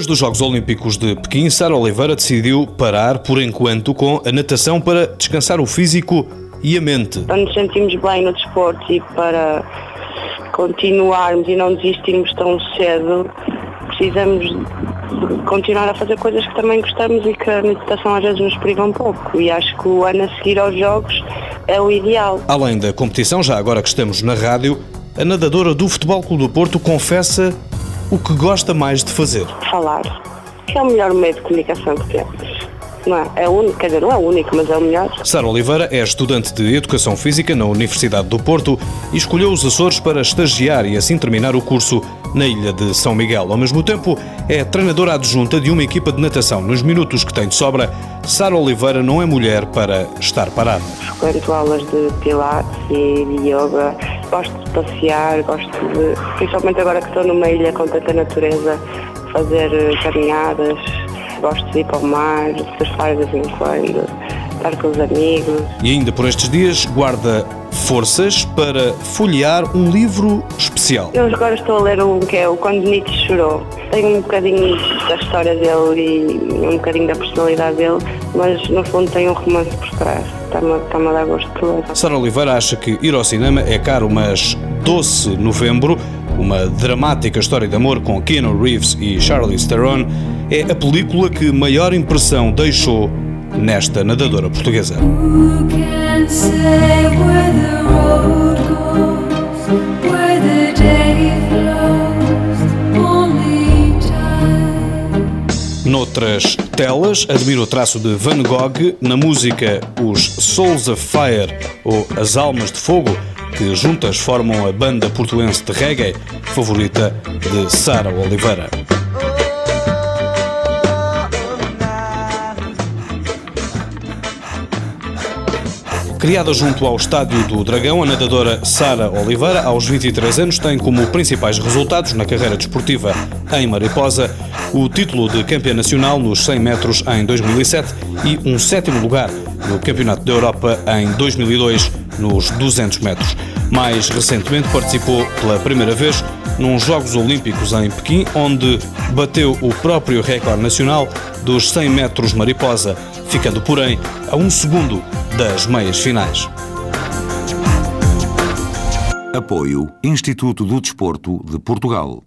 Depois dos Jogos Olímpicos de Pequim, Sara Oliveira decidiu parar por enquanto com a natação para descansar o físico e a mente. Para nos sentirmos bem no desporto e para continuarmos e não desistirmos tão cedo, precisamos continuar a fazer coisas que também gostamos e que a meditação às vezes nos priva um pouco. E acho que o ano a seguir aos Jogos é o ideal. Além da competição, já agora que estamos na rádio, a nadadora do Futebol Clube do Porto confessa o que gosta mais de fazer? Falar. Que é o melhor meio de comunicação que temos. Não é? é o único, quer dizer, não é único, mas é o melhor. Sara Oliveira é estudante de Educação Física na Universidade do Porto e escolheu os Açores para estagiar e assim terminar o curso na ilha de São Miguel. Ao mesmo tempo, é treinadora adjunta de uma equipa de natação. Nos minutos que tem de sobra, Sara Oliveira não é mulher para estar parada. Frequento aulas de pilates e de yoga gosto de passear, gosto de, principalmente agora que estou numa ilha com tanta natureza, fazer eh, caminhadas, gosto de ir para o mar, surfar de vez em quando, estar com os amigos. E ainda por estes dias guarda forças para folhear um livro especial. Eu agora estou a ler um que é o Quando Nietzsche Chorou. Tenho um bocadinho da história dele e um bocadinho da personalidade dele, mas no fundo tem um romance por trás. Está-me está a dar gosto de ler. Sara Oliveira acha que ir ao cinema é caro, mas Doce Novembro, uma dramática história de amor com Keanu Reeves e Charlize Theron, é a película que maior impressão deixou nesta nadadora portuguesa. Noutras telas, admiro o traço de Van Gogh na música Os Souls of Fire ou As Almas de Fogo, que juntas formam a banda portuense de reggae favorita de Sara Oliveira. Criada junto ao Estádio do Dragão, a nadadora Sara Oliveira, aos 23 anos, tem como principais resultados na carreira desportiva em Mariposa o título de campeã nacional nos 100 metros em 2007 e um sétimo lugar no Campeonato da Europa em 2002 nos 200 metros. Mais recentemente participou pela primeira vez nos Jogos Olímpicos em Pequim, onde bateu o próprio recorde nacional dos 100 metros mariposa, ficando, porém, a um segundo das meias finais. Apoio Instituto do Desporto de Portugal.